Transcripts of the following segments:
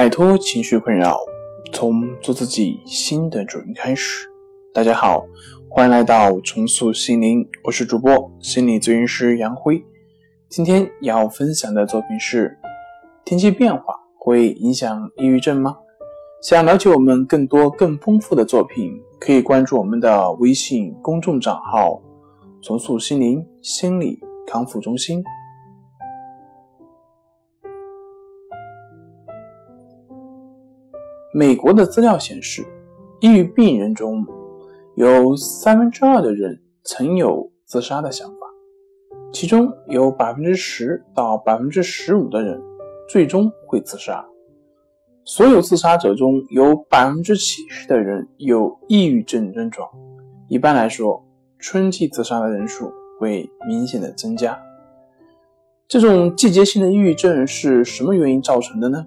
摆脱情绪困扰，从做自己新的主人开始。大家好，欢迎来到重塑心灵，我是主播心理咨询师杨辉。今天要分享的作品是：天气变化会影响抑郁症吗？想了解我们更多更丰富的作品，可以关注我们的微信公众账号“重塑心灵心理康复中心”。美国的资料显示，抑郁病人中有三分之二的人曾有自杀的想法，其中有百分之十到百分之十五的人最终会自杀。所有自杀者中有百分之七十的人有抑郁症症状。一般来说，春季自杀的人数会明显的增加。这种季节性的抑郁症是什么原因造成的呢？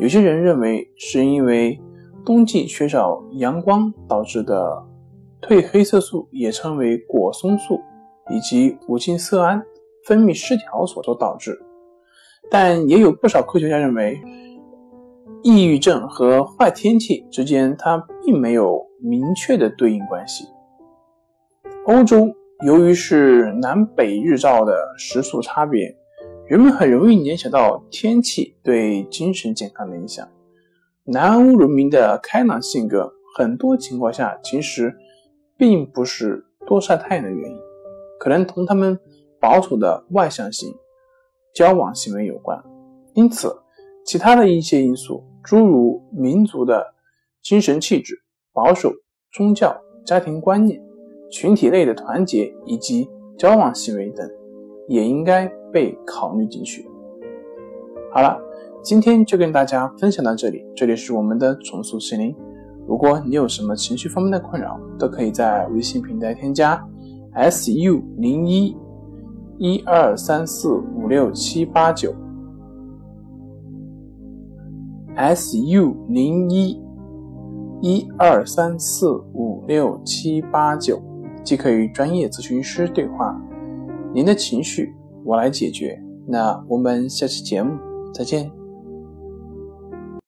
有些人认为是因为冬季缺少阳光导致的褪黑色素，也称为果松素，以及五羟色胺分泌失调所导致。但也有不少科学家认为，抑郁症和坏天气之间它并没有明确的对应关系。欧洲由于是南北日照的时速差别。人们很容易联想到天气对精神健康的影响。南欧人民的开朗性格，很多情况下其实并不是多晒太阳的原因，可能同他们保守的外向型交往行为有关。因此，其他的一些因素，诸如民族的精神气质、保守、宗教、家庭观念、群体内的团结以及交往行为等。也应该被考虑进去。好了，今天就跟大家分享到这里。这里是我们的重塑心灵。如果你有什么情绪方面的困扰，都可以在微信平台添加 s u 零一一二三四五六七八九 s u 零一一二三四五六七八九，即可与专业咨询师对话。您的情绪，我来解决。那我们下期节目再见。